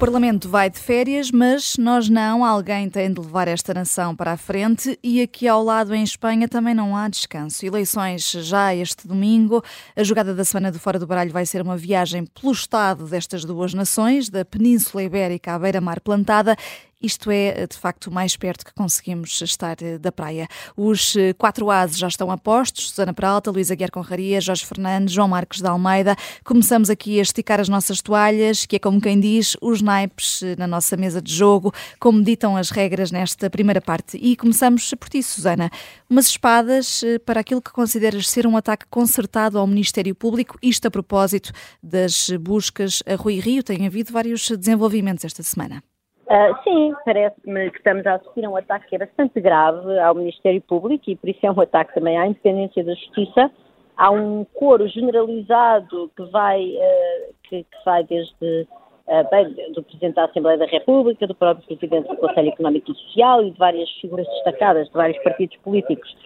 Parlamento vai de férias, mas nós não. Alguém tem de levar esta nação para a frente e aqui ao lado em Espanha também não há descanso. Eleições já este domingo. A jogada da semana do Fora do Baralho vai ser uma viagem pelo estado destas duas nações, da Península Ibérica à beira-mar plantada isto é, de facto, mais perto que conseguimos estar eh, da praia. Os eh, quatro ases já estão a postos: Susana Peralta, Luísa Guerra Conraria, Jorge Fernandes, João Marcos de Almeida. Começamos aqui a esticar as nossas toalhas, que é como quem diz, os naipes eh, na nossa mesa de jogo, como ditam as regras nesta primeira parte. E começamos por ti, Susana. Umas espadas para aquilo que consideras ser um ataque concertado ao Ministério Público, isto a propósito das buscas a Rui Rio. Tem havido vários desenvolvimentos esta semana. Uh, sim, parece-me que estamos a assistir a um ataque que é bastante grave ao Ministério Público e por isso é um ataque também à independência da Justiça. Há um coro generalizado que vai, uh, que, que, vai desde uh, bem, do Presidente da Assembleia da República, do próprio Presidente do Conselho Económico e Social e de várias figuras destacadas de vários partidos políticos,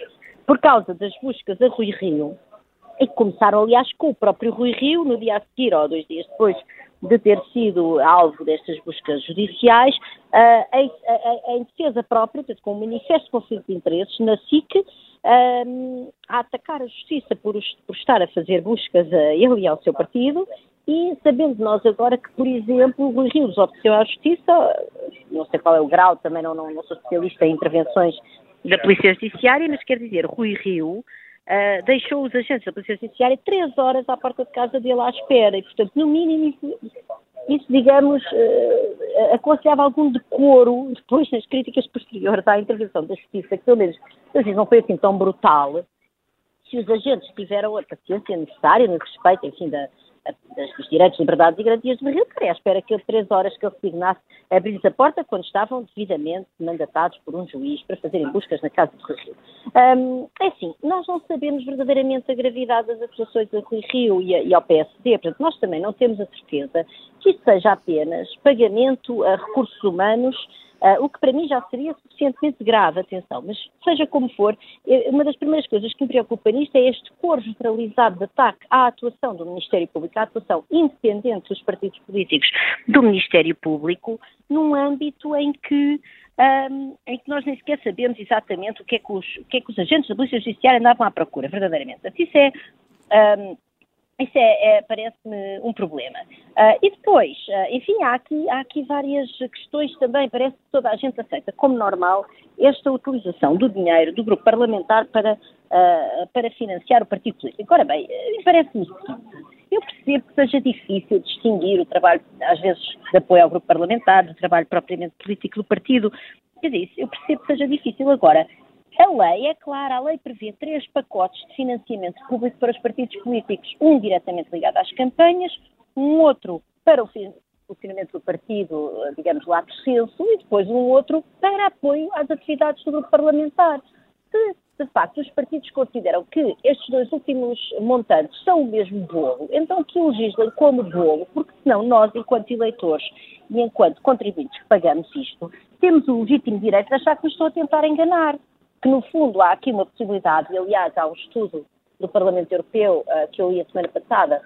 por causa das buscas a Rui Rio, e começaram, aliás, com o próprio Rui Rio, no dia a seguir, ou dois dias depois, de ter sido alvo destas buscas judiciais, uh, em, em, em, defesa própria, portanto, com um manifesto de conflito de interesses, na SIC, uh, a atacar a justiça por, por, estar a fazer buscas a ele e ao seu partido, e sabendo nós agora que, por exemplo, Rui Rios obteceu à justiça, não sei qual é o grau, também não, não, não sou especialista em intervenções da Polícia Judiciária, mas quer dizer, Rui Rio uh, deixou os agentes da Polícia Judiciária três horas à porta de casa dele à espera. E, portanto, no mínimo, isso, isso digamos, uh, aconselhava algum decoro depois nas críticas posteriores à intervenção da Justiça, que pelo menos, não foi assim tão brutal, se os agentes tiveram a paciência necessária no respeito, enfim, da, dos direitos, liberdades e garantias de Rio, à espera que três horas que ele resignasse abrisse a porta quando estavam devidamente mandatados por um juiz para fazerem buscas na casa de Rui Rio. Um, é assim, nós não sabemos verdadeiramente a gravidade das acusações a Rui Rio e, a, e ao PSD, portanto, nós também não temos a certeza que isso seja apenas pagamento a recursos humanos Uh, o que para mim já seria suficientemente grave, atenção, mas seja como for, uma das primeiras coisas que me preocupa nisto é este cor generalizado de ataque à atuação do Ministério Público, à atuação independente dos partidos políticos do Ministério Público, num âmbito em que um, em que nós nem sequer sabemos exatamente o que é que os, que é que os agentes da Polícia Judiciária andavam à procura, verdadeiramente. Isso é um, isso é, é parece-me um problema. Uh, e depois, uh, enfim, há aqui, há aqui várias questões também. Parece que toda a gente aceita como normal esta utilização do dinheiro do grupo parlamentar para, uh, para financiar o partido político. Ora bem, parece-me o seguinte. Eu percebo que seja difícil distinguir o trabalho, às vezes, de apoio ao grupo parlamentar, do trabalho propriamente político do partido. Quer dizer, eu percebo que seja difícil. Agora, a lei é clara, a lei prevê três pacotes de financiamento público para os partidos políticos, um diretamente ligado às campanhas, um outro para o funcionamento do partido, digamos lá, censo, e depois um outro para apoio às atividades do grupo parlamentar. Se, de facto, os partidos consideram que estes dois últimos montantes são o mesmo bolo, então que o legislem como bolo, porque senão nós, enquanto eleitores e enquanto contribuintes que pagamos isto, temos o legítimo direito de achar que nos estou a tentar enganar que no fundo há aqui uma possibilidade, e aliás há um estudo do Parlamento Europeu uh, que eu li a semana passada,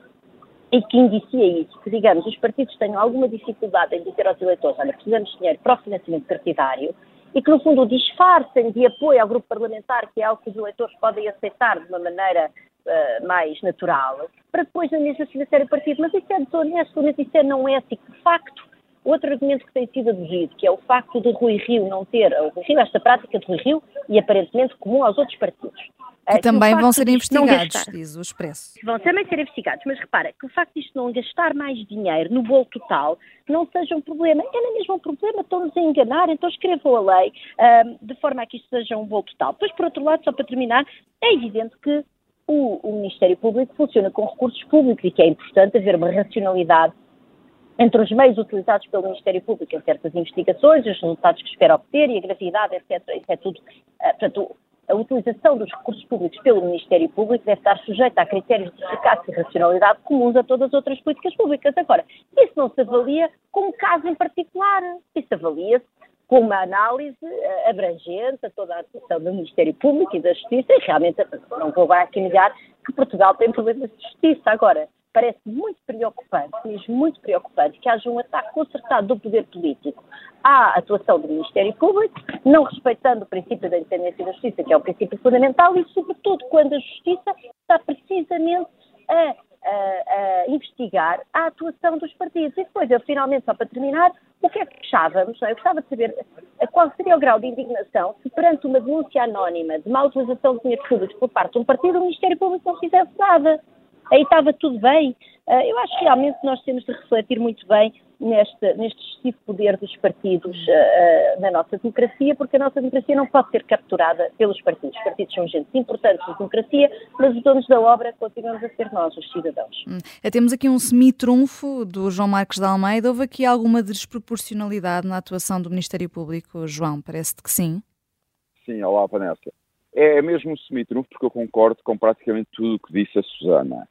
e que indicia isso, que digamos, os partidos tenham alguma dificuldade em dizer aos eleitores, olha, precisamos de dinheiro para o financiamento partidário, e que no fundo disfarcem de apoio ao grupo parlamentar, que é algo que os eleitores podem aceitar de uma maneira uh, mais natural, para depois na mesma financiar o partido. Mas isso é desonesto, mas isso é não ético. De facto, Outro argumento que tem sido aduzido, que é o facto de Rui Rio não ter, o Rui Rio, esta prática de Rui Rio, e aparentemente comum aos outros partidos. Que é, também que vão ser investigados, diz o Expresso. Vão também ser investigados, mas repara, que o facto de isto não gastar mais dinheiro no bolo total não seja um problema. É nem mesmo um problema, estão-nos a enganar, então escrevam a lei um, de forma a que isto seja um bolo total. Depois, por outro lado, só para terminar, é evidente que o, o Ministério Público funciona com recursos públicos e que é importante haver uma racionalidade entre os meios utilizados pelo Ministério Público em certas investigações, os resultados que espera obter e a gravidade, etc. Isso é tudo. Uh, portanto, a utilização dos recursos públicos pelo Ministério Público deve estar sujeita a critérios de eficácia e racionalidade comuns a todas as outras políticas públicas. Agora, isso não se avalia com um caso em particular. Isso avalia-se com uma análise uh, abrangente a toda a atuação do Ministério Público e da Justiça, e realmente não vou agora aqui negar que Portugal tem problemas de justiça. Agora, parece muito preocupante, mesmo muito preocupante, que haja um ataque concertado do poder político à atuação do Ministério Público, não respeitando o princípio da independência da justiça, que é o princípio fundamental, e sobretudo quando a justiça está precisamente a a, a, investigar a atuação dos partidos. E depois, eu finalmente, só para terminar, o que é que gostávamos? Eu gostava de saber qual seria o grau de indignação se perante uma denúncia anónima de má utilização de dinheiro público por parte de um partido, o Ministério Público não fizesse nada. Aí estava tudo bem. Ah, eu acho que realmente nós temos de refletir muito bem neste, neste excessivo poder dos partidos uh, na nossa democracia, porque a nossa democracia não pode ser capturada pelos partidos. Os partidos são agentes importantes da democracia, mas os donos da obra continuamos a ser nós, os cidadãos. Hum. É, temos aqui um semi-trunfo do João Marcos de Almeida. Houve aqui alguma desproporcionalidade na atuação do Ministério Público, João? Parece-te que sim? Sim, olá, Vanessa. É mesmo um semi-trunfo porque eu concordo com praticamente tudo o que disse a Susana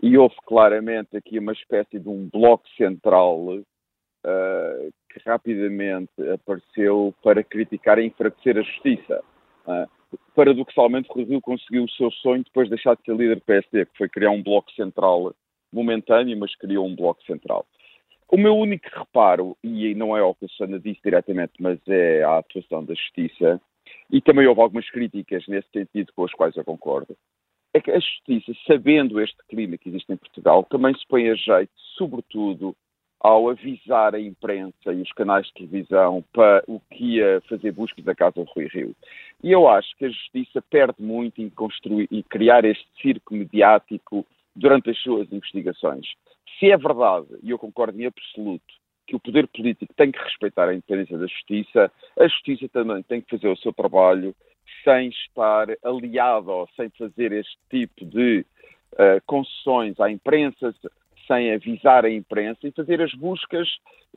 e houve claramente aqui uma espécie de um bloco central uh, que rapidamente apareceu para criticar e enfraquecer a justiça. Uh, paradoxalmente, Rui Rio conseguiu o seu sonho depois de deixar de ser líder do PSD, que foi criar um bloco central momentâneo, mas criou um bloco central. O meu único reparo, e não é o que a Susana disse diretamente, mas é a atuação da justiça, e também houve algumas críticas nesse sentido com as quais eu concordo, é que a justiça, sabendo este clima que existe em Portugal, também se põe a jeito, sobretudo, ao avisar a imprensa e os canais de televisão para o que ia fazer buscas da casa do Rui Rio. E eu acho que a justiça perde muito em construir e criar este circo mediático durante as suas investigações. Se é verdade, e eu concordo em absoluto, que o poder político tem que respeitar a independência da justiça, a justiça também tem que fazer o seu trabalho sem estar aliado ou sem fazer este tipo de uh, concessões à imprensa, sem avisar a imprensa e fazer as buscas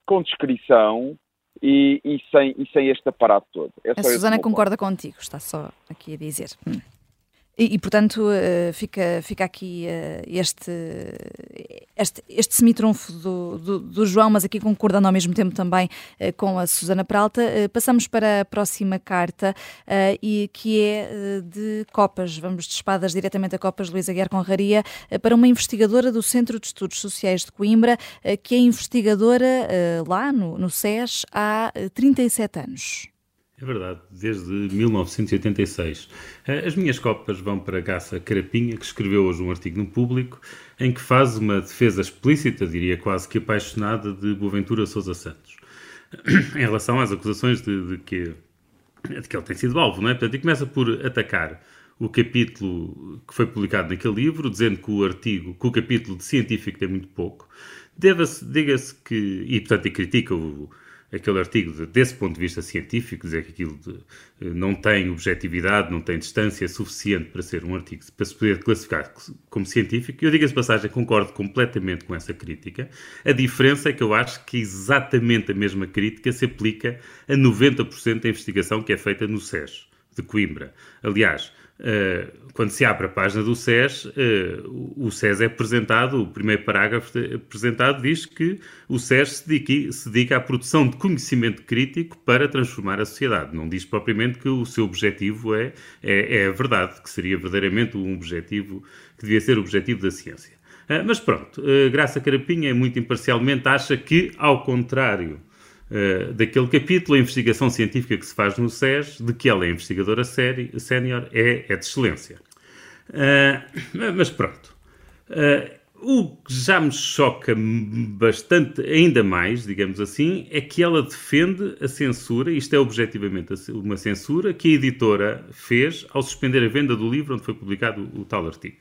com descrição e, e, sem, e sem este aparato todo. É a Susana concorda contigo, está só aqui a dizer. Hum. E, e, portanto, uh, fica, fica aqui uh, este, este, este semitrunfo do, do, do, João, mas aqui concordando ao mesmo tempo também uh, com a Susana Peralta. passamos para a próxima carta, e que é de Copas. Vamos de espadas diretamente a Copas, Luísa Guerra Conraria, para uma investigadora do Centro de Estudos Sociais de Coimbra, que é investigadora lá no, no SES há 37 anos. É verdade, desde 1986. Eh, as minhas copas vão para Gaça Carapinha, que escreveu hoje um artigo no público em que faz uma defesa explícita, diria quase que apaixonada, de Boaventura Sousa Santos, em relação às acusações de, de, que, de que ele tem sido alvo, não é? Portanto, e começa por atacar o capítulo que foi publicado naquele livro, dizendo que o artigo, que o capítulo de científico tem muito pouco. Diga-se que, e portanto, e critica o aquele artigo desse ponto de vista científico, dizer que aquilo de, eh, não tem objetividade, não tem distância suficiente para ser um artigo, para se poder classificar como científico. Eu digo essa passagem, concordo completamente com essa crítica. A diferença é que eu acho que exatamente a mesma crítica se aplica a 90% da investigação que é feita no SES de Coimbra. Aliás, quando se abre a página do SES, uh, o SES é apresentado, o primeiro parágrafo apresentado diz que o SES se dedica, se dedica, à produção de conhecimento crítico para transformar a sociedade. Não diz propriamente que o seu objetivo é, é, é a verdade, que seria verdadeiramente um objetivo, que devia ser o objetivo da ciência. Uh, mas pronto, Graça Carapinha, muito imparcialmente, acha que, ao contrário uh, daquele capítulo, a investigação científica que se faz no SES, de que ela é investigadora sénior, é, é de excelência. Uh, mas pronto. Uh, o que já me choca bastante, ainda mais, digamos assim, é que ela defende a censura, isto é objetivamente uma censura, que a editora fez ao suspender a venda do livro onde foi publicado o tal artigo.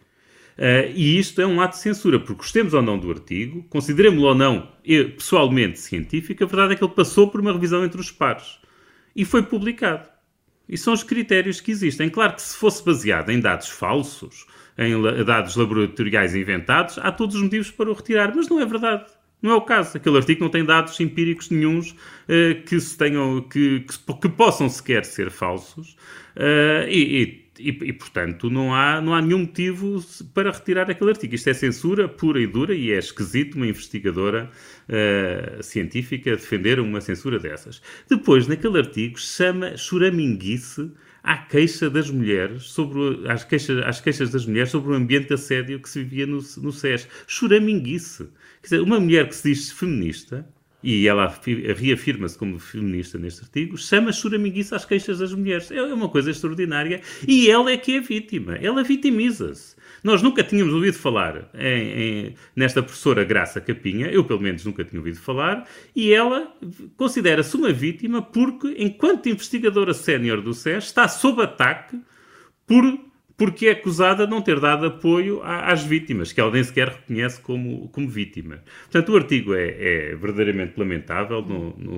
Uh, e isto é um ato de censura, porque gostemos ou não do artigo, consideremos-lo ou não pessoalmente científico, a verdade é que ele passou por uma revisão entre os pares e foi publicado. E são os critérios que existem. Claro que se fosse baseado em dados falsos, em dados laboratoriais inventados, há todos os motivos para o retirar, mas não é verdade. Não é o caso. Aquele artigo não tem dados empíricos nenhums uh, que, se tenham, que, que, que, possam sequer ser falsos. Uh, e, e e, e, portanto, não há, não há nenhum motivo para retirar aquele artigo. Isto é censura pura e dura e é esquisito uma investigadora uh, científica defender uma censura dessas. Depois, naquele artigo, chama churaminguice à queixa das mulheres sobre às queixas, às queixas das mulheres sobre o ambiente de assédio que se vivia no, no SES. Churaminguice. Quer dizer, uma mulher que se diz feminista e ela reafirma-se como feminista neste artigo, chama choraminguice às queixas das mulheres. É uma coisa extraordinária. E ela é que é vítima. Ela vitimiza-se. Nós nunca tínhamos ouvido falar em, em, nesta professora Graça Capinha, eu pelo menos nunca tinha ouvido falar, e ela considera-se uma vítima porque, enquanto investigadora sénior do SES, está sob ataque por porque é acusada de não ter dado apoio às vítimas, que ela nem sequer reconhece como, como vítima. Portanto, o artigo é, é verdadeiramente lamentável, não, não,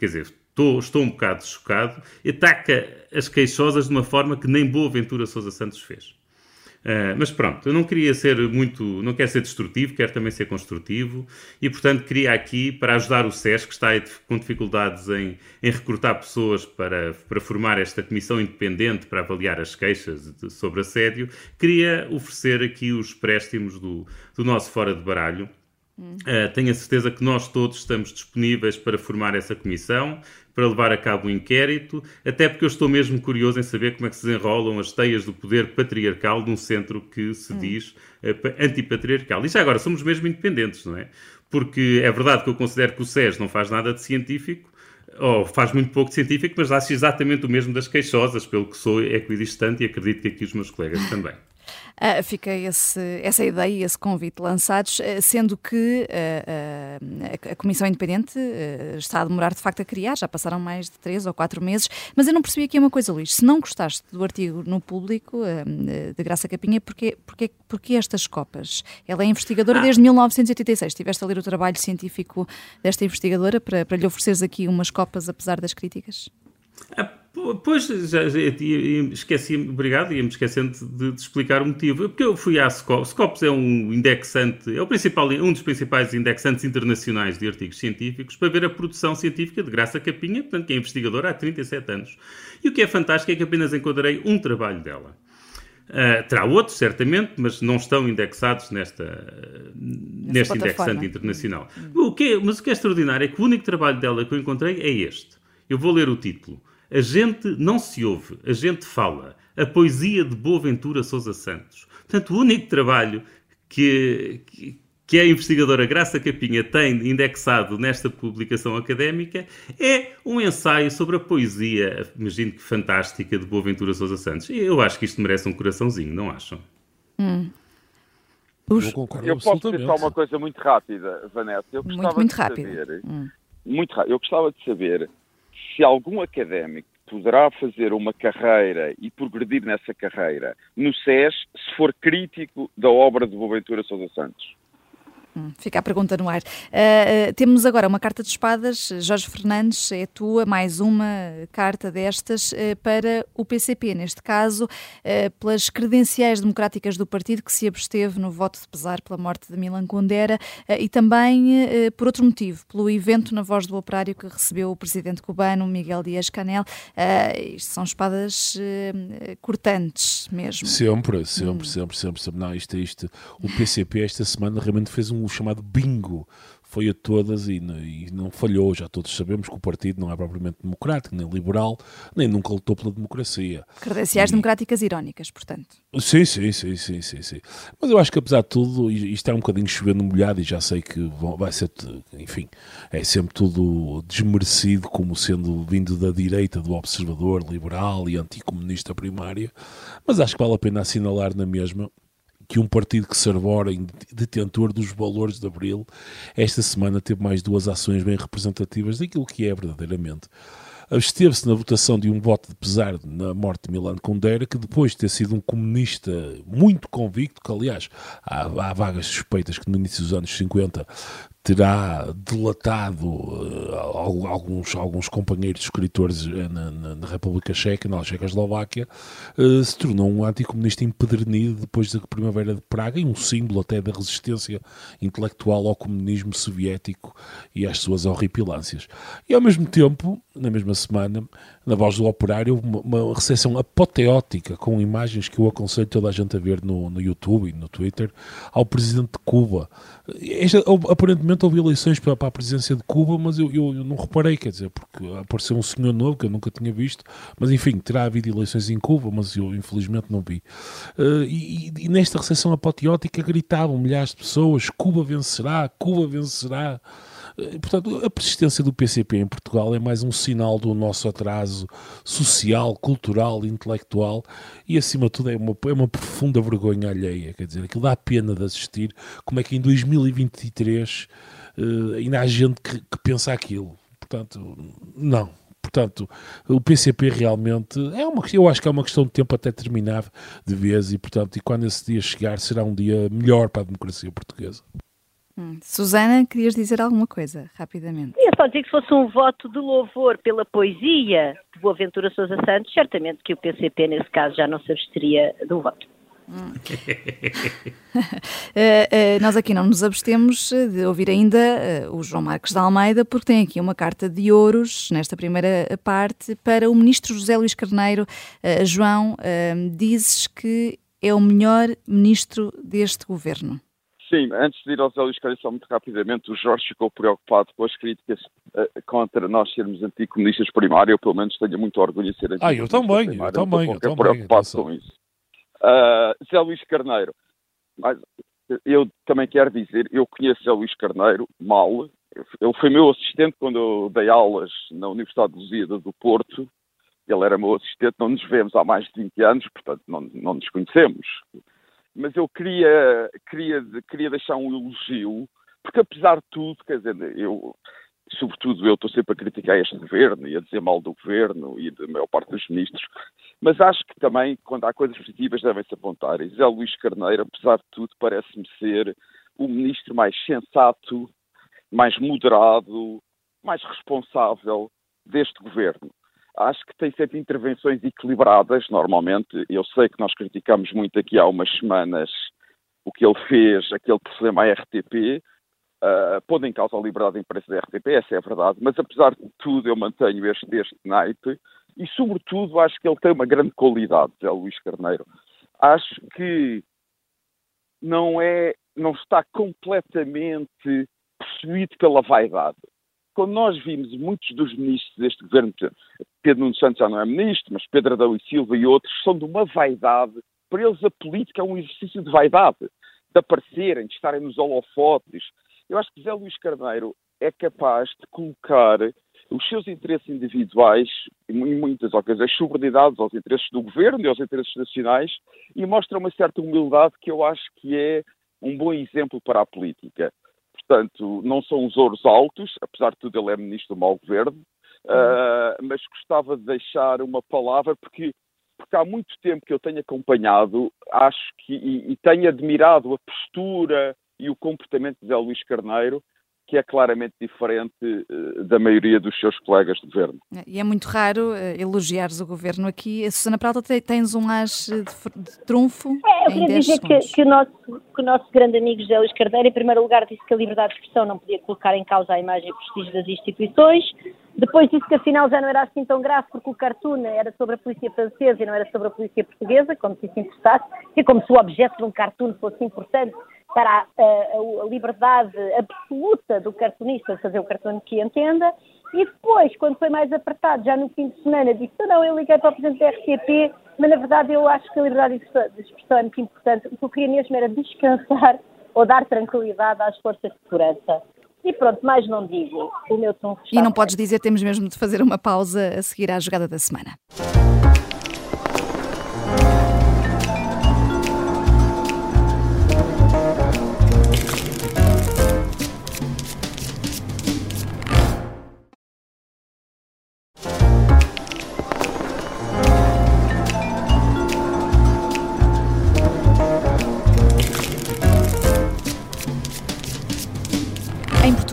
quer dizer, estou, estou um bocado chocado, ataca as queixosas de uma forma que nem Boa Ventura Sousa Santos fez. Uh, mas pronto, eu não queria ser muito, não quero ser destrutivo, quero também ser construtivo e, portanto, queria aqui, para ajudar o SES, que está com dificuldades em, em recrutar pessoas para, para formar esta comissão independente para avaliar as queixas de, sobre assédio, queria oferecer aqui os préstimos do, do nosso Fora de Baralho. Uh, tenho a certeza que nós todos estamos disponíveis para formar essa comissão para levar a cabo um inquérito, até porque eu estou mesmo curioso em saber como é que se desenrolam as teias do poder patriarcal de um centro que se hum. diz uh, antipatriarcal. E já agora somos mesmo independentes, não é? Porque é verdade que eu considero que o SES não faz nada de científico, ou faz muito pouco de científico, mas acho exatamente o mesmo das queixosas, pelo que sou equidistante e acredito que aqui os meus colegas também. Uh, fica esse, essa ideia e esse convite lançados, uh, sendo que uh, a Comissão Independente está a demorar de facto a criar, já passaram mais de três ou quatro meses, mas eu não percebi aqui uma coisa, Luís, se não gostaste do artigo no público de Graça Capinha, porquê, porquê, porquê estas copas? Ela é investigadora ah. desde 1986, estiveste a ler o trabalho científico desta investigadora para, para lhe ofereceres aqui umas copas apesar das críticas? Pois, já, já esqueci, obrigado, ia-me esquecendo de, de, explicar o motivo. Porque eu fui à Scopus. Scopus é um indexante, é o principal, um dos principais indexantes internacionais de artigos científicos para ver a produção científica de Graça Capinha, portanto, que é investigadora há 37 anos. E o que é fantástico é que apenas encontrei um trabalho dela. Uh, terá outros, certamente, mas não estão indexados nesta, neste indexante internacional. Hum. O que é, mas o que é extraordinário é que o único trabalho dela que eu encontrei é este. Eu vou ler o título. A gente não se ouve, a gente fala. A poesia de Boaventura Sousa Santos. Portanto, o único trabalho que, que, que a investigadora Graça Capinha tem indexado nesta publicação académica é um ensaio sobre a poesia, imagino que fantástica, de Boaventura Sousa Santos. Eu acho que isto merece um coraçãozinho, não acham? Hum. Eu, concordo eu posso dizer só uma coisa muito rápida, Vanessa. Eu gostava muito, muito de rápido. saber, hum. muito rápido, eu gostava de saber se algum académico poderá fazer uma carreira e progredir nessa carreira no SES se for crítico da obra de Boaventura Sousa Santos. Hum, fica a pergunta no ar. Uh, uh, temos agora uma carta de espadas. Jorge Fernandes, é tua, mais uma carta destas uh, para o PCP, neste caso, pelas credenciais democráticas do partido que se absteve no voto de pesar pela morte de Milan Kundera e também por outro motivo, pelo evento na Voz do Operário que recebeu o presidente cubano Miguel Dias-Canel. isto são espadas cortantes mesmo. Sempre, sempre, hum. sempre, sempre, sempre. Não, isto isto. O PCP esta semana realmente fez um o chamado bingo foi a todas e, e, não falhou. Já todos sabemos que o partido não é propriamente democrático, nem liberal, nem nunca lutou pela democracia. Credenciais e... democráticas irónicas, portanto. Sim, sim, sim, sim, sim, sim. Mas eu acho que apesar de tudo, isto é um bocadinho chovendo molhado e já sei que vai ser, enfim, é sempre tudo desmerecido como sendo vindo da direita do observador liberal e anticomunista primária, mas acho que vale a pena assinalar na mesma que um partido que se arbora em detentor dos valores de Abril, esta semana teve mais duas ações bem representativas daquilo que é verdadeiramente absteve-se na votação de um voto de pesar na morte de Milan Kundera, que depois de ter sido um comunista muito convicto, que aliás há, há vagas suspeitas que no início dos anos 50 terá delatado uh, alguns, alguns companheiros escritores eh, na, na, na, República Checa, na Checoslováquia, uh, se tornou um anticomunista empedernido depois da Primavera de Praga e um símbolo até da resistência intelectual ao comunismo soviético e às suas horripilâncias. E ao mesmo tempo, na mesma semana, na voz do operário, uma, uma recepção apoteótica com imagens que eu aconselho toda a gente a ver no, no YouTube e no Twitter ao presidente de Cuba. Esta, aparentemente houve eleições para, para, a presidência de Cuba, mas eu, eu, eu, não reparei, quer dizer, porque apareceu um senhor novo que eu nunca tinha visto, mas enfim, terá havido eleições em Cuba, mas eu infelizmente não vi. Uh, e, e, nesta recepção apoteótica gritavam milhares de pessoas: Cuba vencerá, Cuba vencerá. Portanto, a persistência do PCP em Portugal é mais um sinal do nosso atraso social, cultural, intelectual e, acima de tudo, é uma, é uma profunda vergonha alheia. Quer dizer, aquilo dá pena de assistir como é que em 2023 uh, ainda há gente que, que pensa aquilo. Portanto, não. Portanto, o PCP realmente é uma eu acho que é uma questão de tempo até terminar de vez e, portanto, e quando esse dia chegar será um dia melhor para a democracia portuguesa. Hum. Susana, querias dizer alguma coisa, rapidamente? Eu só dizer que se fosse um voto de louvor pela poesia de Boaventura Sousa Santos, certamente que o PCP, nesse caso, já não se absteria do voto. Hum. uh, uh, nós aqui não nos abstemos de ouvir ainda uh, o João Marcos de Almeida, porque tem aqui uma carta de ouros, nesta primeira parte, para o ministro José Luís Carneiro. João, dizes que é o melhor ministro deste governo. Sim, antes de ir aos Zé Carlos, só muito rapidamente, o Jorge ficou preocupado com as críticas uh, contra nós sermos anticomunistas primário, eu pelo menos tenho muito orgulho de ser anticomunista Ah, eu também, primário. eu também, eu também. preocupado com isso. Uh, Zé Luís Carneiro, mas eu também quero dizer, eu conheço Zé Luís Carneiro mal, ele foi meu assistente quando eu dei aulas na Universidade de Lusíada do Porto, ele era meu assistente, não nos vemos há mais de 20 anos, portanto não, não nos conhecemos mas eu queria, queria, queria deixar um elogio, porque apesar de tudo, quer dizer, eu, sobretudo eu estou sempre a criticar este governo e a dizer mal do governo e da maior parte dos ministros, mas acho que também, quando há coisas positivas, devem-se apontar. E Zé Luís Carneiro, apesar de tudo, parece-me ser o ministro mais sensato, mais moderado, mais responsável deste governo acho que tem sempre intervenções equilibradas, normalmente. Eu sei que nós criticamos muito aqui há umas semanas o que ele fez, aquele problema à RTP, uh, pondo em causa a liberdade de imprensa da RTP, essa é a verdade, mas apesar de tudo eu mantenho este, este naipe e, sobretudo, acho que ele tem uma grande qualidade, Zé Luís Carneiro. Acho que não é, não está completamente possuído pela vaidade quando nós vimos muitos dos ministros deste governo, Pedro Nuno Santos já não é ministro, mas Pedro Adão e Silva e outros, são de uma vaidade. Para eles a política é um exercício de vaidade, de aparecerem, de estarem nos holofotes. Eu acho que José Luís Carneiro é capaz de colocar os seus interesses individuais, em muitas ocasiões, subordinados aos interesses do governo e aos interesses nacionais, e mostra uma certa humildade que eu acho que é um bom exemplo para a política. Portanto, não são os ouros altos, apesar de tudo ele é ministro do mau governo, uh, mas gostava de deixar uma palavra porque, porque há muito tempo que eu tenho acompanhado, acho que e, e tenho admirado a postura e o comportamento de Zé Luís Carneiro, que é claramente diferente uh, da maioria dos seus colegas de governo. E é muito raro uh, elogiares o governo aqui. A Susana Prata, tens um as de, de trunfo? É, eu queria dizer que, que, o nosso, que o nosso grande amigo José Luís Carneiro, em primeiro lugar, disse que a liberdade de expressão não podia colocar em causa a imagem e prestígio das instituições. Depois disse que afinal já não era assim tão grave porque o cartoon era sobre a polícia francesa e não era sobre a polícia portuguesa, como se isso importasse, e como se o objeto de um cartoon fosse importante para a, a, a, liberdade absoluta do cartunista de fazer o cartão que entenda. E depois, quando foi mais apertado, já no fim de semana, disse: Não, eu liguei para o presidente da RTP, mas na verdade eu acho que a liberdade de expressão é muito importante. O que eu queria mesmo era descansar ou dar tranquilidade às forças de segurança. E pronto, mais não digo. O meu tom E não podes dizer, temos mesmo de fazer uma pausa a seguir à jogada da semana.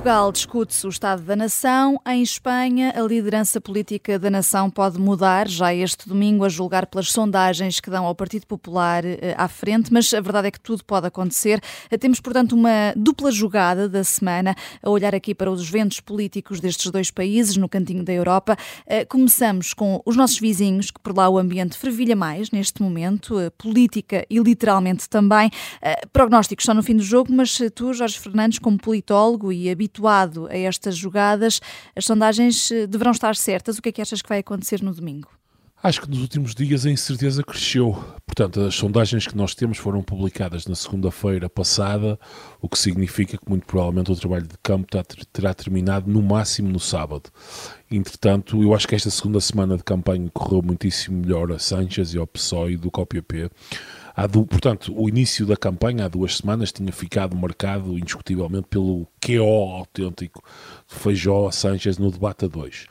Portugal discute-se o Estado da Nação. Em Espanha, a liderança política da nação pode mudar já este domingo, a julgar pelas sondagens que dão ao Partido Popular eh, à frente, mas a verdade é que tudo pode acontecer. Eh, temos, portanto, uma dupla jogada da semana a olhar aqui para os ventos políticos destes dois países, no cantinho da Europa. Eh, começamos com os nossos vizinhos, que por lá o ambiente fervilha mais neste momento, política e literalmente também. Prognósticos só no fim do jogo, mas tu, Jorge Fernandes, como politólogo e habituado a estas jogadas, as sondagens eh, deverão estar certas. O que é que achas que vai acontecer no domingo? Acho que nos últimos dias a incerteza cresceu. Portanto, as sondagens que nós temos foram publicadas na segunda-feira passada, o que significa que muito provavelmente o trabalho de campo terá terminado no máximo no sábado. Entretanto, eu acho que esta segunda semana de campanha correu muitíssimo melhor a Sanchez e ao PSOE do que ao PP. Do, portanto, o início da campanha, há duas semanas, tinha ficado marcado indiscutivelmente pelo QO autêntico de Feijó a Sanchez no debate a dois.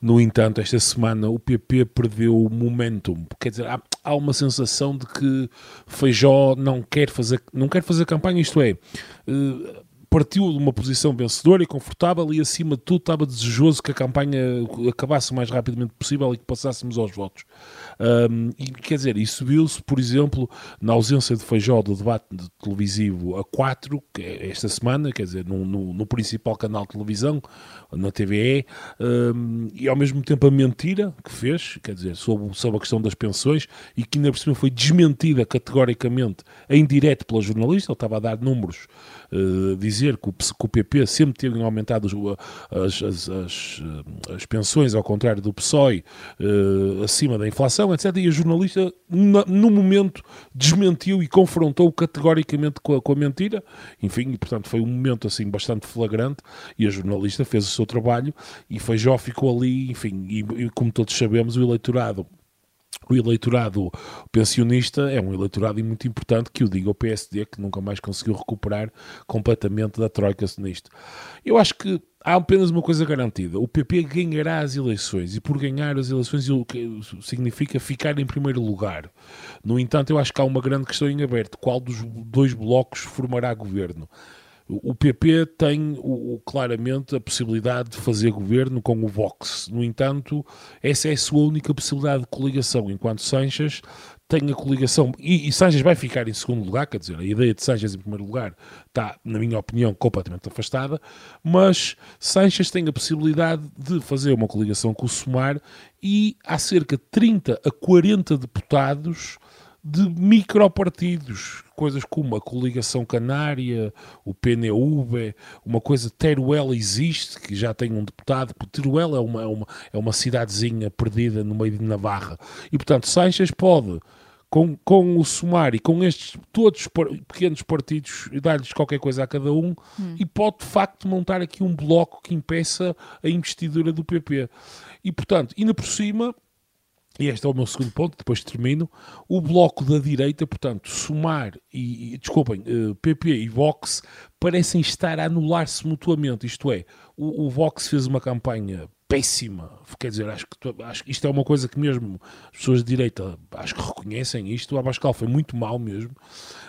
No entanto, esta semana o PP perdeu o momentum. Quer dizer, há, há, uma sensação de que Feijó não quer fazer, não quer fazer campanha, isto é, uh, partiu de uma posição vencedora e confortável e, acima de tudo, estava desejoso que a campanha acabasse o mais rapidamente possível e que passássemos aos votos. Um, e, quer dizer, isso viu-se, por exemplo, na ausência de Feijó do debate de televisivo a 4, que é esta semana, quer dizer, no, no, no principal canal de televisão, na TVE, um, e ao mesmo tempo a mentira que fez, quer dizer, sobre, sobre a questão das pensões, e que ainda por cima foi desmentida categoricamente em direto pela jornalista, ele estava a dar números, uh, dizer que o, que o PP sempre teve aumentado as, as, as, as, pensões, ao contrário do PSOE, uh, acima da inflação, etc. E a jornalista, no, no momento, desmentiu e confrontou categoricamente com a, com a mentira, enfim, e portanto foi um momento assim bastante flagrante, e a jornalista fez o seu trabalho, e Feijó ficou ali, enfim, e, e como todos sabemos, o eleitorado o eleitorado pensionista é um eleitorado muito importante que o diga o PSD, que nunca mais conseguiu recuperar completamente da troika nisto. Eu acho que há apenas uma coisa garantida: o PP ganhará as eleições, e por ganhar as eleições significa ficar em primeiro lugar. No entanto, eu acho que há uma grande questão em aberto: qual dos dois blocos formará governo? O PP tem o, claramente a possibilidade de fazer governo com o Vox. No entanto, essa é a sua única possibilidade de coligação, enquanto Sanches tem a coligação, e, e Sanches vai ficar em segundo lugar, quer dizer, a ideia de Sanches em primeiro lugar está, na minha opinião, completamente afastada, mas Sanches tem a possibilidade de fazer uma coligação com o Sumar e há cerca de 30 a 40 deputados de micropartidos, coisas como a coligação canária, o PNUB, uma coisa, Teruel existe, que já tem um deputado, Teruel é uma, é uma, é uma cidadezinha perdida no meio de Navarra, e portanto Sanches pode, com, com o Sumar e com estes todos pequenos partidos, dar-lhes qualquer coisa a cada um, hum. e pode de facto montar aqui um bloco que impeça a investidura do PP. E portanto, ainda por cima e este é o meu segundo ponto, depois termino, o bloco da direita, portanto, somar e, desculpem, uh, eh, PP e Vox parecem estar a anular-se mutuamente, isto é, o, o, Vox fez uma campanha péssima, quer dizer, acho que, acho que isto é uma coisa que mesmo as pessoas de direita acho que reconhecem isto, o Abascal foi muito mal mesmo,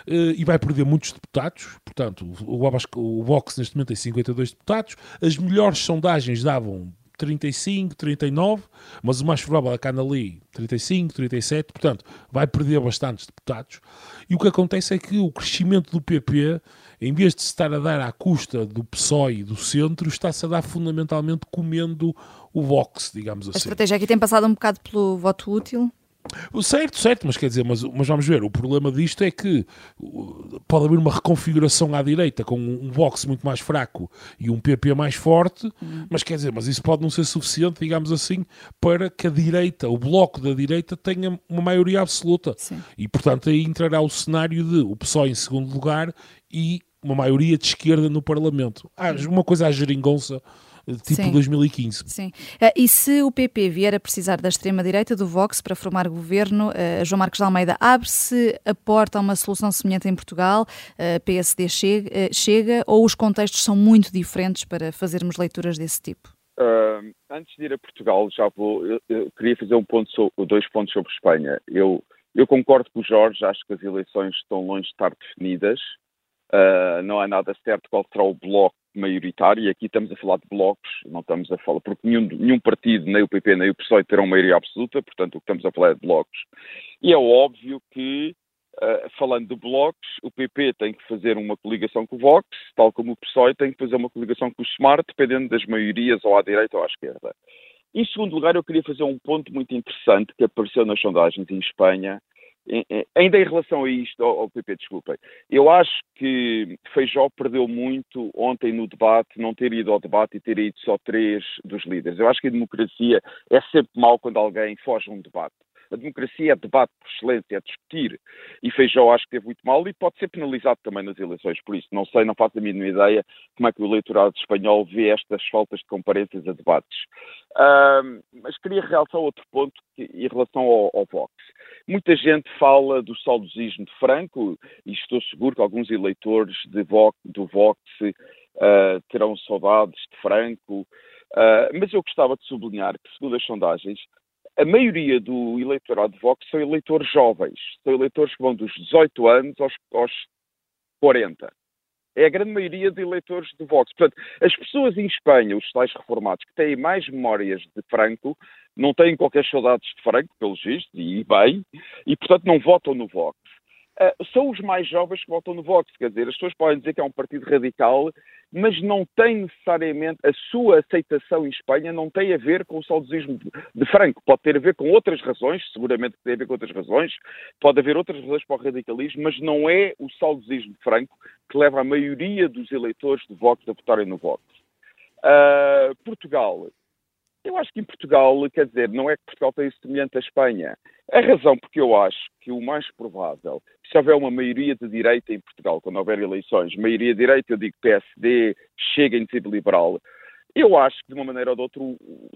uh, e vai perder muitos deputados, portanto, o, Abascal, o Vox neste momento tem 52 deputados, as melhores sondagens davam 35, 39, mas o mais provável é que anda ali 35, 37, portanto, vai perder bastantes deputados. E o que acontece é que o crescimento do PP, em vez de se estar a dar à custa do PSOE e do centro, está-se a dar fundamentalmente comendo o Vox, digamos assim. A estratégia aqui tem passado um bocado pelo voto útil? Certo, certo, mas quer dizer, mas, mas vamos ver, o problema disto é que pode haver uma reconfiguração à direita com um Vox muito mais fraco e um PP mais forte, uhum. mas quer dizer, mas isso pode não ser suficiente, digamos assim, para que a direita, o bloco da direita, tenha uma maioria absoluta. Sim. E portanto aí entrará o cenário de o PSOE em segundo lugar e uma maioria de esquerda no Parlamento. Há uma coisa à geringonça tipo Sim. 2015. Sim. Eh, e se o PP vier a precisar da extrema-direita, do Vox, para formar governo, eh, João Marcos de Almeida, abre-se a porta a uma solução semelhante em Portugal? Eh, PSD chega, chega ou os contextos são muito diferentes para fazermos leituras desse tipo? Uh, antes de ir a Portugal, já vou. Eu, eu queria fazer um ponto sobre, dois pontos sobre Espanha. Eu, eu concordo com o Jorge, acho que as eleições estão longe de estar definidas. Uh, não há nada certo qual será o bloco maioritário, e aqui estamos a falar de blocos, não estamos a falar, porque nenhum, nenhum partido, nem o PP nem o PSOE terão maioria absoluta, portanto o que estamos a falar é de blocos. E é óbvio que, uh, falando de blocos, o PP tem que fazer uma coligação com o Vox, tal como o PSOE tem que fazer uma coligação com o Smart, dependendo das maiorias ou à direita ou à esquerda. Em segundo lugar, eu queria fazer um ponto muito interessante que apareceu nas sondagens em Espanha, Ainda em relação a isto, ao PP, desculpem, eu acho que Feijó perdeu muito ontem no debate, não ter ido ao debate e ter ido só três dos líderes. Eu acho que a democracia é sempre mal quando alguém foge a um debate. A democracia é debate por excelência, é discutir. E Feijó acho que teve muito mal e pode ser penalizado também nas eleições por isso. Não sei, não faço a mínima ideia como é que o eleitorado espanhol vê estas faltas de comparências a debates. Mas queria realçar outro ponto que, em relação ao, ao Vox. Muita gente fala do saudosismo de Franco e estou seguro que alguns eleitores Vox, do Vox uh, terão saudades de Franco. Uh, mas eu gostava de sublinhar que, segundo as sondagens, a maioria do eleitorado de Vox são eleitores jovens, são eleitores que vão dos 18 anos aos, aos 40. É a grande maioria de eleitores de Vox. Portanto, as pessoas em Espanha, os tais reformados, que têm mais memórias de Franco, não têm qualquer saudades de Franco, pelos vistos, e bem, e portanto não votam no Vox. Uh, são os mais jovens que votam no Vox, quer dizer, as pessoas podem dizer que é um partido radical, mas não tem necessariamente, a sua aceitação em Espanha não tem a ver com o saudosismo de, Franco, pode ter a ver com outras razões, seguramente tem a ver com outras razões, pode haver outras razões para o radicalismo, mas não é o saudosismo de Franco que leva a maioria dos eleitores de Vox a votarem no Vox. Uh, Portugal, eu acho que em Portugal, quer dizer, não é que Portugal tenha semelhante à Espanha. A razão porque eu acho que o mais provável, se houver uma maioria de direita em Portugal, quando houver eleições, maioria de direita, eu digo PSD, Chega, Iniciativa Liberal, eu acho que de uma maneira ou de outra,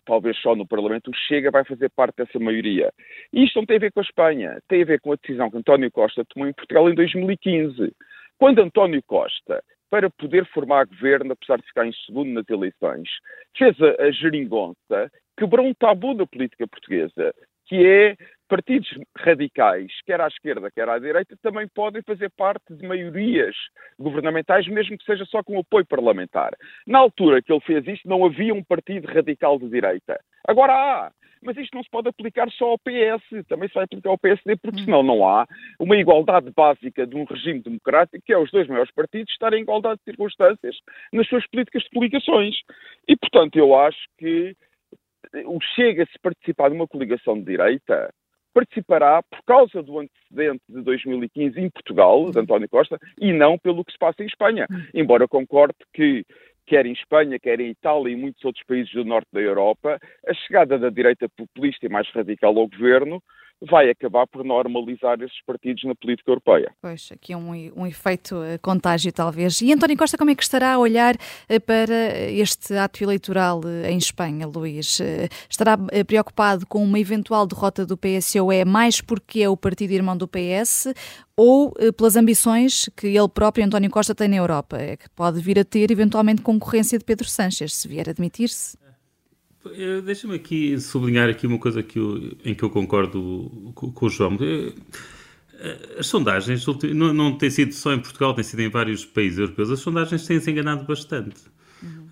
talvez só no Parlamento, o Chega vai fazer parte dessa maioria. E isto não tem a ver com a Espanha, tem a ver com a decisão que António Costa tomou em Portugal em 2015. Quando António Costa para poder formar governo, apesar de ficar em segundo nas eleições, fez a, a geringonça, quebrou um tabu da política portuguesa, que é partidos radicais, quer à esquerda, quer à direita, também podem fazer parte de maiorias governamentais, mesmo que seja só com apoio parlamentar. Na altura que ele fez isto, não havia um partido radical de direita. Agora há. Mas isto não se pode aplicar só ao PS, também se vai aplicar ao PSD, porque senão não há uma igualdade básica de um regime democrático, que é os dois maiores partidos estarem em igualdade de circunstâncias nas suas políticas de coligações. E, portanto, eu acho que o Chega, se participar de uma coligação de direita, participará por causa do antecedente de 2015 em Portugal, de António Costa, e não pelo que se passa em Espanha. Embora concorde que quer em Espanha, quer em Itália e muitos outros países do norte da Europa, a chegada da direita populista e mais radical ao governo vai acabar por normalizar esses partidos na política europeia. Pois, aqui é um, um efeito uh, contágio, talvez. E António Costa, como é que estará a olhar uh, para este ato eleitoral uh, em Espanha, Luís? estará preocupado com uma eventual derrota do PSOE mais porque é o partido irmão do PS ou pelas ambições que ele próprio, António Costa, tem na Europa? É que pode vir a ter eventualmente concorrência de Pedro Sánchez, se vier a admitir-se? Deixa-me aqui sublinhar aqui uma coisa que eu, em que eu concordo com, o João. As sondagens não, não têm sido só em Portugal, têm sido em vários países europeus. As sondagens têm-se enganado bastante.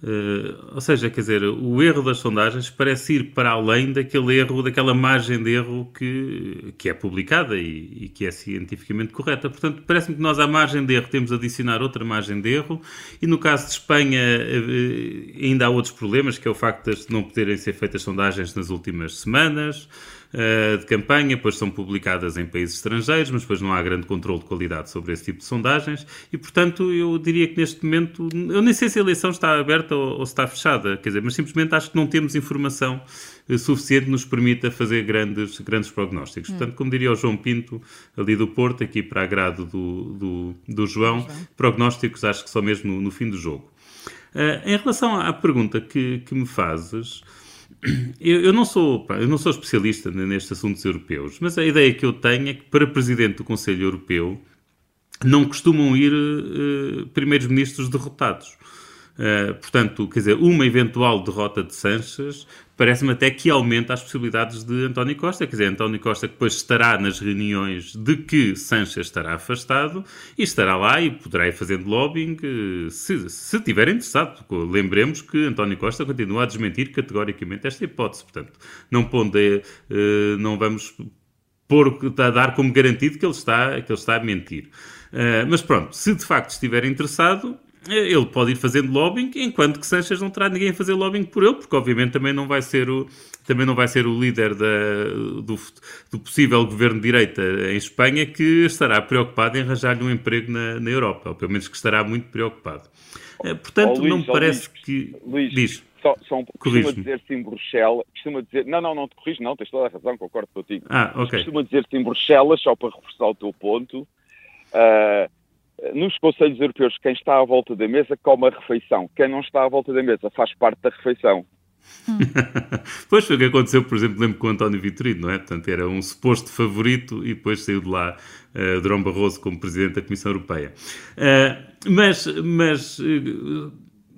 Uh, ou seja, quer dizer, o erro das sondagens parece ir para além daquele erro, daquela margem de erro que, que é publicada e, e que é cientificamente correta. Portanto, parece-me que nós, à margem de erro, temos de adicionar outra margem de erro e no caso de Espanha uh, ainda há outros problemas, que é o facto de não poderem ser feitas sondagens nas últimas semanas. Eh, de campanha, depois são publicadas em países estrangeiros, mas depois não há grande controle de qualidade sobre esse tipo de sondagens e, portanto, eu diria que neste momento, eu nem sei se a eleição está aberta ou, ou está fechada, quer dizer, mas simplesmente acho que não temos informação eh, suficiente que nos permita fazer grandes, grandes prognósticos. Hum. Portanto, como diria o João Pinto, ali do Porto, aqui para agrado do, do, do João, prognósticos acho que só mesmo no, no fim do jogo. Uh, em relação à pergunta que, que me fazes, eu, eu, não sou, eu não sou especialista nestes assuntos europeus, mas a ideia que eu tenho é que para presidente do Conselho Europeu não costumam ir uh, primeiros-ministros derrotados. Uh, portanto, quer dizer, uma eventual derrota de Sanches parece-me até que aumenta as possibilidades de António Costa. Quer dizer, António Costa depois estará nas reuniões de que Sanches estará afastado e estará lá e poderá ir fazendo lobbying uh, se, se tiver interessado. Lembremos que António Costa continua a desmentir categoricamente esta hipótese. Portanto, não, ponde, uh, não vamos pôr, dar como garantido que ele está, que ele está a mentir. mas pronto, se de facto estiver interessado, ele pode ir fazendo lobbying, enquanto que Sanchez não terá ninguém a fazer lobbying por ele, porque obviamente também não vai ser o, também não vai ser o líder da, do, do, possível governo de direita em Espanha que estará preocupado em arranjar-lhe um emprego na, na, Europa, ou pelo menos que estará muito preocupado. Eh, portanto, oh, Luís, não me parece Luís, que... Luís, Diz. Só, só um, costuma dizer-se em Bruxelas, costuma dizer, não, não, não te corrijo, não, tens toda a razão, concordo contigo. Ah, ok. Costuma dizer-se em Bruxelas, só para reforçar o teu ponto, uh, nos Conselhos Europeus, quem está à volta da mesa come a refeição. Quem não está à volta da mesa faz parte da refeição. Hum. pois foi o que aconteceu, por exemplo, lembro com o António Vitorino, não é? Portanto, era um suposto favorito e depois saiu de lá uh, Barroso como Presidente da Comissão Europeia. Uh, mas, mas uh,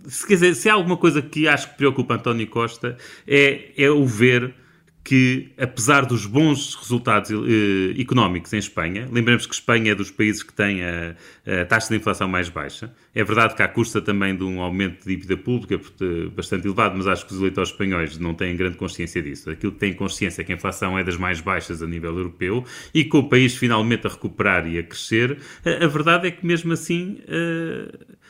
se, quer dizer, se há alguma coisa que acho que preocupa António Costa é, é o ver que, apesar dos bons resultados eh, económicos em Espanha, lembremos que Espanha é dos países que tem a, a, taxa de inflação mais baixa. É verdade que há custa também de um aumento de dívida pública bastante elevado, mas acho que os eleitores espanhóis não têm grande consciência disso. Aquilo que têm consciência é que a inflação é das mais baixas a nível europeu e com o país finalmente a recuperar e a crescer, a, a verdade é que mesmo assim. Uh,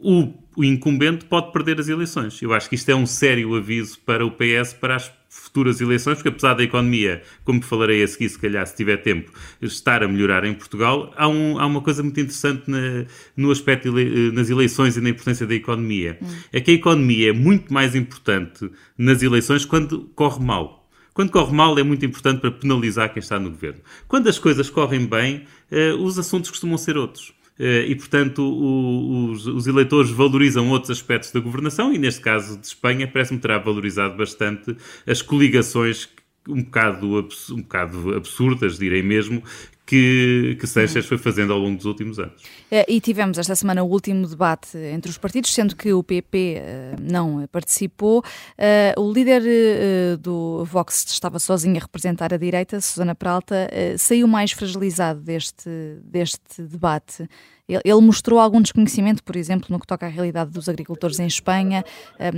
o, o incumbente pode perder as eleições. Eu acho que isto é um sério aviso para o PS para as futuras eleições, porque apesar da economia, como falarei a seguir, se calhar, se tiver tempo, estar a melhorar em Portugal, há, um, há uma coisa muito interessante na, no aspecto ele, nas eleições e na importância da economia. Hum. É que a economia é muito mais importante nas eleições quando corre mal. Quando corre mal é muito importante para penalizar quem está no governo. Quando as coisas correm bem, uh, os assuntos costumam ser outros. Eh, e, portanto, o, os, os, eleitores valorizam outros aspectos da governação e, neste caso de Espanha, parece-me terá valorizado bastante as coligações um bocado, um bocado absurdas, direi mesmo, que, que Seixas foi fazendo ao longo dos últimos anos. Eh, e tivemos esta semana o último debate entre os partidos, sendo que o PP eh, não participou. Eh, o líder do Vox estava sozinho a representar a direita, Susana Peralta, saiu mais fragilizado deste, deste debate. Ele mostrou algum desconhecimento, por exemplo, no que toca à realidade dos agricultores em Espanha.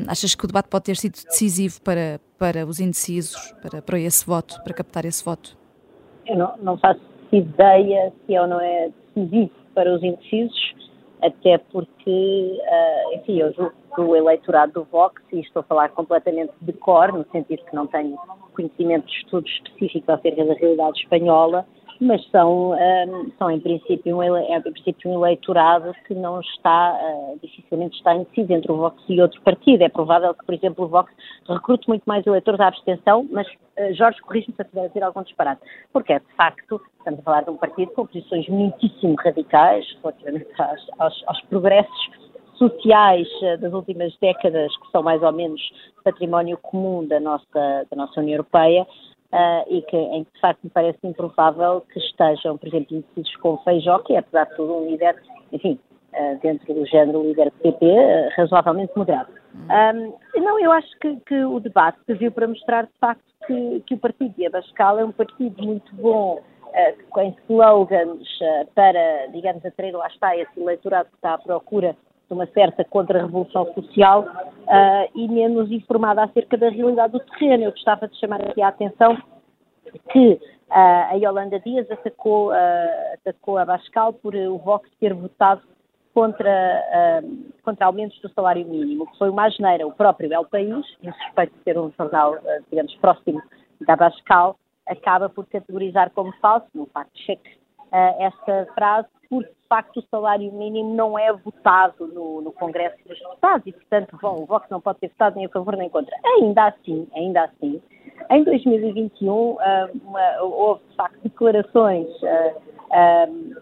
Achas que o debate pode ter sido decisivo para, para os indecisos, para, para esse voto, para captar esse voto? Eu não, não faço ideia se é ou não é decisivo para os indecisos, até porque, uh, enfim, eu julgo que o eleitorado do Vox, e estou a falar completamente de cor, no sentido que não tenho conhecimento de estudos específicos acerca da realidade espanhola, mas são, um, são em, princípio um, é, em princípio um eleitorado que não está, uh, dificilmente está indeciso entre o Vox e outro partido. É provável que, por exemplo, o Vox recrute muito mais eleitores à abstenção, mas uh, Jorge, corrige-me se eu estiver a dizer algum disparate, porque é, de facto, estamos a falar de um partido com posições muitíssimo radicais relativamente aos, aos, aos progressos sociais uh, das últimas décadas, que são mais ou menos património comum da nossa, da nossa União Europeia, Uh, e que, em que de facto me parece improvável que estejam, por exemplo, indecisos com Feijó, que é apesar de tudo um líder, enfim, uh, dentro do género líder PP, uh, razoavelmente moderado. Um, não, eu acho que, que, o debate serviu para mostrar de facto que, que o partido de Abascal é um partido muito bom, com slogans para, digamos, atrair lá está esse eleitorado que está à procura uma certa contra-revolução social uh, e menos informada acerca da realidade do terreno. Eu gostava de chamar aqui a atenção que uh, a Yolanda Dias atacou, uh, atacou a Bascal por o Vox ter votado contra, contra aumentos do salário mínimo, que foi uma asneira. O próprio El País, insuspeito de ser um jornal, digamos, próximo da Bascal, acaba por categorizar como falso, no facto cheque, esta frase porque de facto o salário mínimo não é votado no, no Congresso dos Deputados e, portanto, bom, o Vox não pode ter votado nem a favor nem contra. Ainda assim, ainda assim, em 2021 uh, ah, uma, houve de facto declarações uh,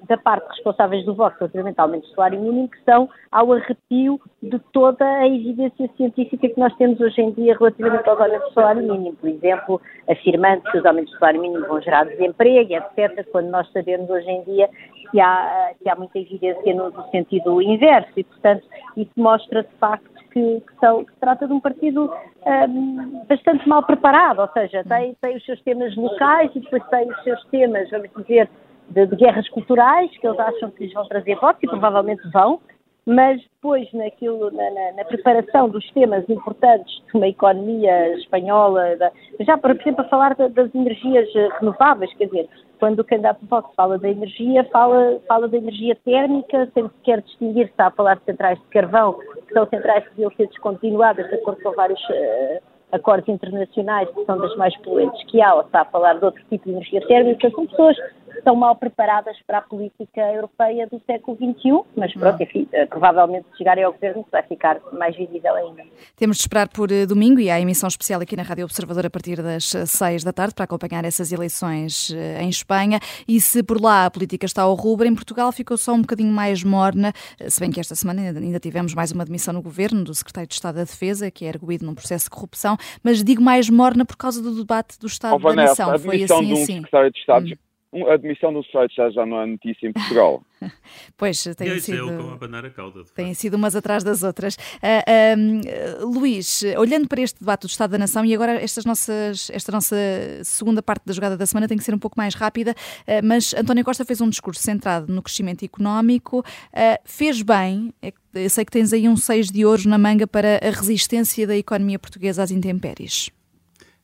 da parte responsáveis do voto relativamente ao aumento do salário mínimo, que são ao arrepio de toda a evidência científica que nós temos hoje em dia relativamente ao aumento do salário mínimo. Por exemplo, afirmando que os aumentos do salário mínimo vão gerar desemprego, etc., quando nós sabemos hoje em dia que há, que há muita evidência no, no sentido inverso e, portanto, isso mostra de facto que, que, são, que se trata de um partido um, bastante mal preparado, ou seja, tem, tem os seus temas locais e depois tem os seus temas, vamos dizer, de, de guerras culturais, que eles acham que lhes vão trazer votos e provavelmente vão, mas depois naquilo, na, na, na, preparação dos temas importantes de uma economia espanhola, da, já por exemplo a falar das energias renováveis, quer dizer, quando o candidato Vox fala da energia, fala, fala da energia térmica, sem sequer distinguir se está a falar de centrais de carvão, que são centrais que deviam ser descontinuadas de acordo com vários uh, acordos internacionais, que são das mais poluentes que há, ou está a falar de outro tipo de energia térmica, são pessoas estão mal preparadas para a política europeia do século XXI, mas pronto, enfim, eh, provavelmente se chegarem ao governo vai ficar mais visível ainda. Temos de esperar por eh, domingo e há emissão especial aqui na Rádio Observador a partir das eh, seis da tarde para acompanhar essas eleições em Espanha e se por lá a política está ao rubro, em Portugal ficou só um bocadinho mais morna, se bem que esta semana ainda tivemos mais uma demissão no governo do secretário de Estado da Defesa, que é arguído num processo de corrupção, mas digo mais morna por causa do debate do Estado oh, Vanessa, da Nação. Foi assim, de um assim. secretário de Estado hum a admissão do site já, já não é notícia em Portugal. pois, tem e sido. É a cauda, tem sido umas atrás das outras. Uh, uh, Luís, olhando para este debate do Estado da Nação, e agora estas nossas, esta nossa segunda parte da jogada da semana tem que ser um pouco mais rápida, uh, mas António Costa fez um discurso centrado no crescimento económico, fez bem. É eu sei que tens aí um 6 de ouro na manga para a resistência da economia portuguesa às intempéries.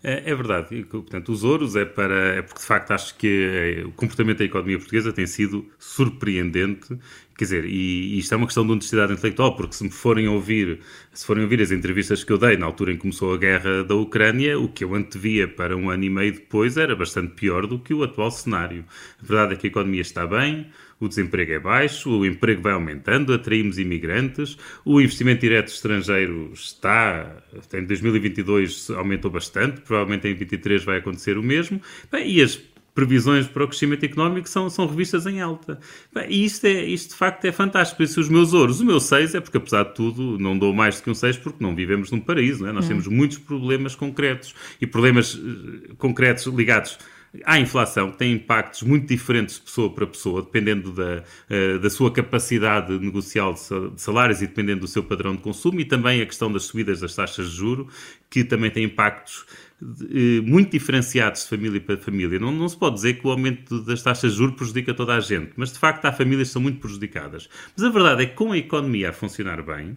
É, é, verdade. Portanto, os ouros é para. É porque de facto acho que é, o comportamento da economia portuguesa tem sido surpreendente. Quer dizer, e, e isto é uma questão de honestidade intelectual, porque se me forem ouvir, se forem ouvir as entrevistas que eu dei na altura em que começou a guerra da Ucrânia, o que eu antevia para um ano e meio depois era bastante pior do que o atual cenário. A verdade é que a economia está bem, o desemprego é baixo, o emprego vai aumentando, atraímos imigrantes, o investimento direto estrangeiro está, em 2022 aumentou bastante, provavelmente em 2023 vai acontecer o mesmo, Bem, e as previsões para o crescimento económico são, são revistas em alta. Bem, e isto, é, isto de facto é fantástico. Por isso, os meus ouros, o meu 6 é porque, apesar de tudo, não dou mais do que um 6 porque não vivemos num paraíso. Não é? Nós temos muitos problemas concretos e problemas uh, concretos ligados Há inflação que tem impactos muito diferentes de pessoa para pessoa, dependendo da, uh, da sua capacidade negocial de salários e dependendo do seu padrão de consumo, e também a questão das subidas das taxas de juro, que também tem impactos uh, muito diferenciados de família para família. Não, não se pode dizer que o aumento das taxas de juros prejudica toda a gente, mas de facto há famílias que são muito prejudicadas. Mas a verdade é que com a economia a funcionar bem,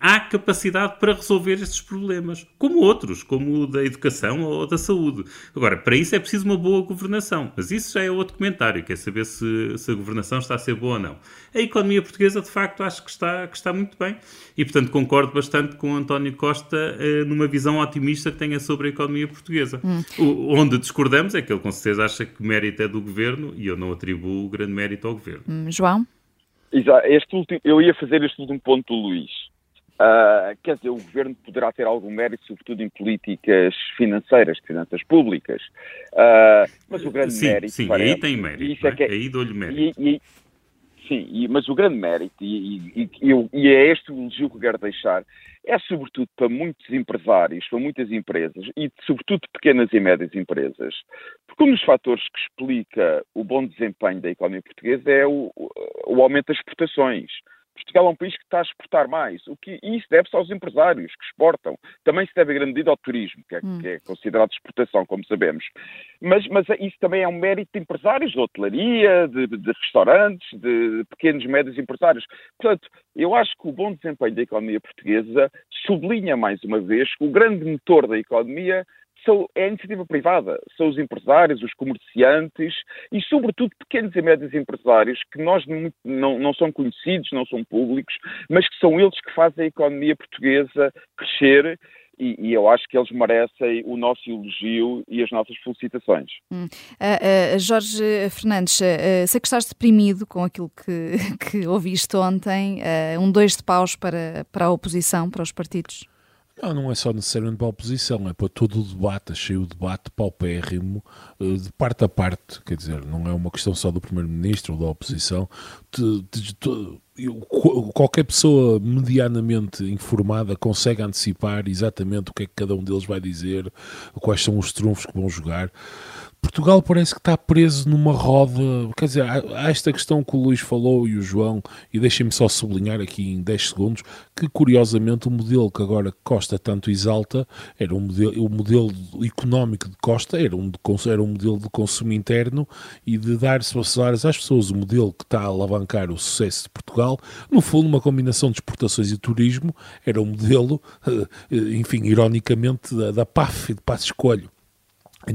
há capacidade para resolver estes problemas, como outros, como o da educação ou da saúde. Agora, para isso é preciso uma boa governação, mas isso já é outro comentário, quer saber se, se a governação está a ser boa ou não. A economia portuguesa, de facto, acho que está, que está muito bem e, portanto, concordo bastante com António Costa eh, numa visão otimista que tenha sobre a economia portuguesa. Hum. O, onde discordamos é que ele, com certeza, acha que o mérito é do governo e eu não atribuo grande mérito ao governo. Hum, João? Exato. Este último, eu ia fazer este último ponto do Luís. Uh, quer dizer, o governo poderá ter algum mérito, sobretudo em políticas financeiras, de finanças públicas, uh, mas o grande sim, mérito. Sim, parece, aí tem mérito. É? É que, é- aí dou-lhe mérito. E, e, sim, e, mas o grande mérito, e, e, é este o elogio que quero deixar, é sobretudo para muitos empresários, para muitas empresas, e sobretudo pequenas e médias empresas, porque um dos fatores que explica o bom desempenho da economia portuguesa é o, o aumento das exportações. Portugal é um país que está a exportar mais. O que, e isso deve-se aos empresários que exportam. Também se deve a grande medida ao turismo, que é, hum. que é considerado exportação, como sabemos. Mas, mas, isso também é um mérito de empresários, de hotelaria, de, de restaurantes, de pequenos e médios empresários. Portanto, eu acho que o bom desempenho da economia portuguesa sublinha mais uma vez que o grande motor da economia são, é a iniciativa privada, são os empresários, os comerciantes e, sobretudo, pequenos e médios empresários que nós não, não, não são conhecidos, não são públicos, mas que são eles que fazem a economia portuguesa crescer e, e, eu acho que eles merecem o nosso elogio e as nossas felicitações. Hum. Uh, uh, Jorge Fernandes, uh, sei que estás deprimido com aquilo que, que ouviste ontem, um dois de paus para, para a oposição, para os partidos. Não, não é só necessariamente para a oposição, é para todo o debate, achei o debate paupérrimo eh, de parte a parte, quer dizer, não é uma questão só do Primeiro-Ministro ou da oposição, de, de, de, qualquer pessoa medianamente informada consegue antecipar exatamente o que é que cada um deles vai dizer, quais são os trunfos que vão jogar. Portugal parece que está preso numa roda. Quer dizer, há, esta questão que o Luís falou e o João, e deixem-me só sublinhar aqui em 10 segundos que, curiosamente, o modelo que agora Costa tanto exalta era um modelo, o modelo económico de Costa, era um, era um modelo de consumo interno e de dar salários às pessoas. O modelo que está a alavancar o sucesso de Portugal, no fundo, uma combinação de exportações e turismo, era um modelo, eh, enfim, ironicamente, da, da PAF, de Passo Escolho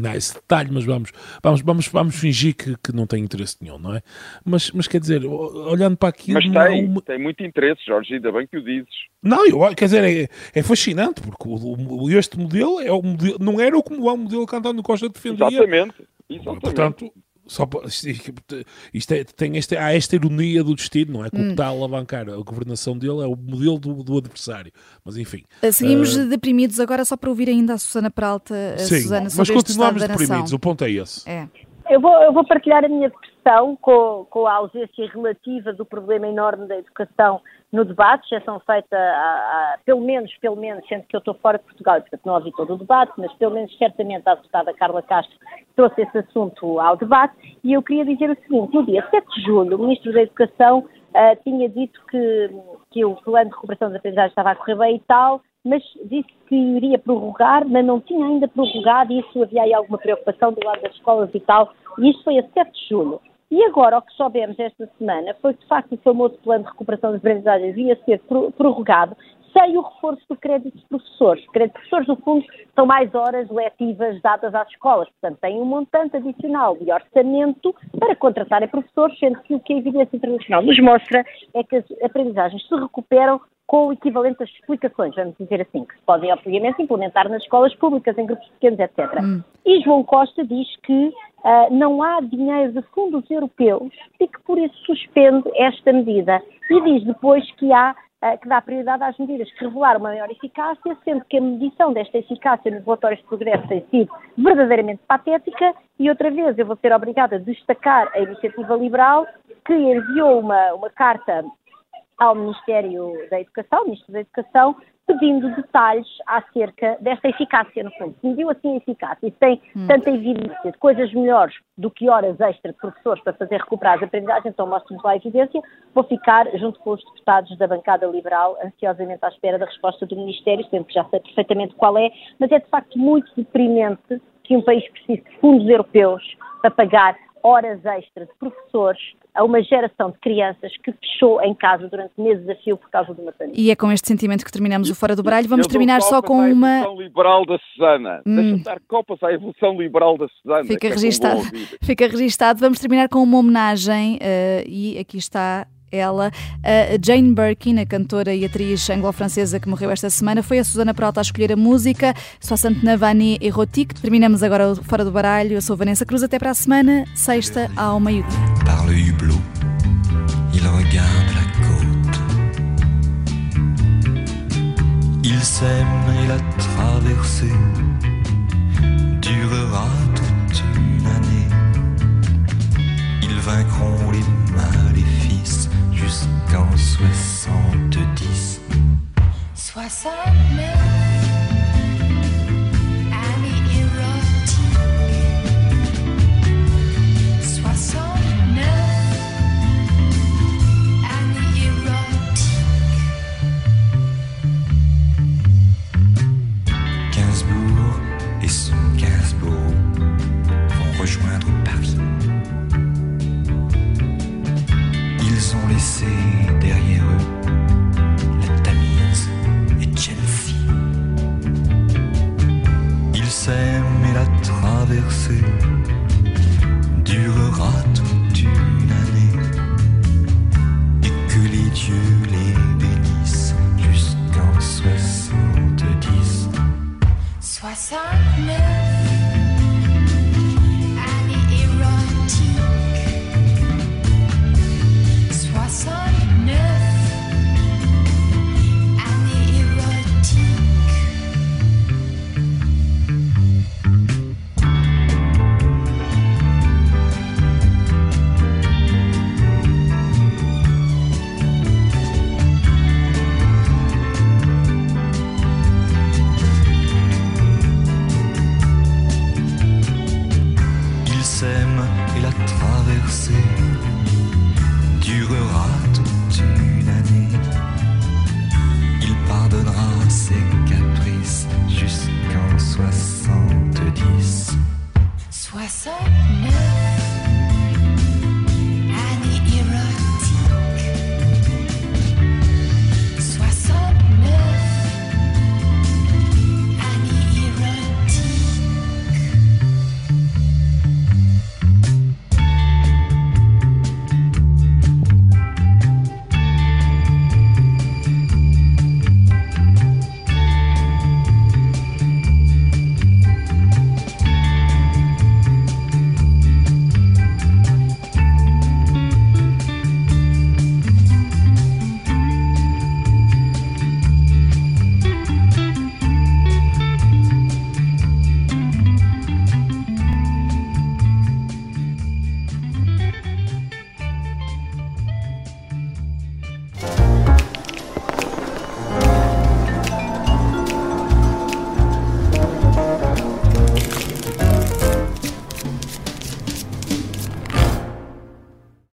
há esse detalhe, mas vamos, vamos, vamos, vamos fingir que, que não tem interesse nenhum, não é? Mas, mas quer dizer, olhando para aquilo. Mas tem, uma... tem muito interesse, Jorge, ainda bem que o dizes. Não, eu, quer dizer, é, é fascinante, porque o, o, este modelo, é o modelo não era como é o modelo que António Costa defendia. Exatamente. Exatamente. Portanto, só, isto é, tem esta, há esta ironia do destino, não é? Que hum. o que está a alavancar a governação dele é o modelo do, do adversário. Mas enfim. Ah, seguimos uh, deprimidos agora só para ouvir ainda a Susana Peralta. A sim, Susana, mas continuamos deprimidos, o ponto é esse. É. Eu vou, eu vou partilhar a minha depressão com, com a ausência relativa do problema enorme da educação no debate, exceção feita a, a, pelo menos, pelo menos, sendo que eu estou fora de Portugal, portanto não ouvi todo o debate, mas pelo menos certamente a deputada Carla Castro trouxe esse assunto ao debate, e eu queria dizer o seguinte, no dia 7 de julho, o Ministro da Educação uh, tinha dito que, que o plano de recuperação das aprendizagens estava a correr bem e tal, mas disse que iria prorrogar, mas não tinha ainda prorrogado, e isso havia aí alguma preocupação do lado das escolas e tal, e isto foi a 7 de julho. E agora, o que soubemos esta semana foi que, de facto, o famoso plano de recuperação das aprendizagens ia ser prorrogado sem o reforço do crédito de professores. O crédito de professores, no fundo, são mais horas letivas dadas às escolas. Portanto, têm um montante adicional de orçamento para contratarem professores, sendo que o que a evidência internacional nos mostra é que as aprendizagens se recuperam com o equivalente às explicações, vamos dizer assim, que se podem, obviamente, implementar nas escolas públicas, em grupos pequenos, etc. Hum. E João Costa diz que uh, não há dinheiro de fundos europeus e que por isso suspende esta medida. E diz depois que há uh, que dá prioridade às medidas que revelaram uma maior eficácia, sendo que a medição desta eficácia nos relatórios de progresso tem sido verdadeiramente patética. E outra vez eu vou ser obrigada a destacar a iniciativa liberal que enviou uma, uma carta ao Ministério da Educação, Ministro da Educação, pedindo detalhes acerca desta eficácia, no fundo. Se mediu assim a eficácia e tem hum. tanta evidência de coisas melhores do que horas extra de professores para fazer recuperar as aprendizagens, então mostra-nos lá a evidência, vou ficar, junto com os deputados da bancada liberal, ansiosamente à espera da resposta do Ministério, sendo que já sei perfeitamente qual é, mas é de facto muito deprimente que um país precise de fundos europeus para pagar horas extras de professores a uma geração de crianças que fechou em casa durante meses a fio por causa de uma pandemia. E é com este sentimento que terminamos o Fora do Baralho. Vamos terminar só com uma... A evolução liberal da Susana. Hum. Deixa-me dar copas à evolução liberal da Susana. Fica registado. É Fica registado. Vamos terminar com uma homenagem uh, e aqui está ela. A Jane Birkin, a cantora e atriz anglo-francesa que morreu esta semana, foi a Susana Prota a escolher a música Soixante Navani Erotique. Terminamos agora Fora do Baralho. Eu sou Vanessa Cruz. Até para a semana, sexta ao meio-dia. Il s'aime et la traversée soixante-dix. Soixante